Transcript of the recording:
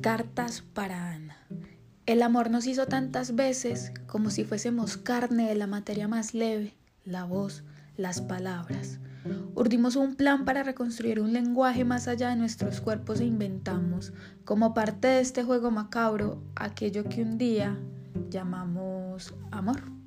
Cartas para Ana. El amor nos hizo tantas veces como si fuésemos carne de la materia más leve, la voz, las palabras. Urdimos un plan para reconstruir un lenguaje más allá de nuestros cuerpos e inventamos, como parte de este juego macabro, aquello que un día llamamos amor.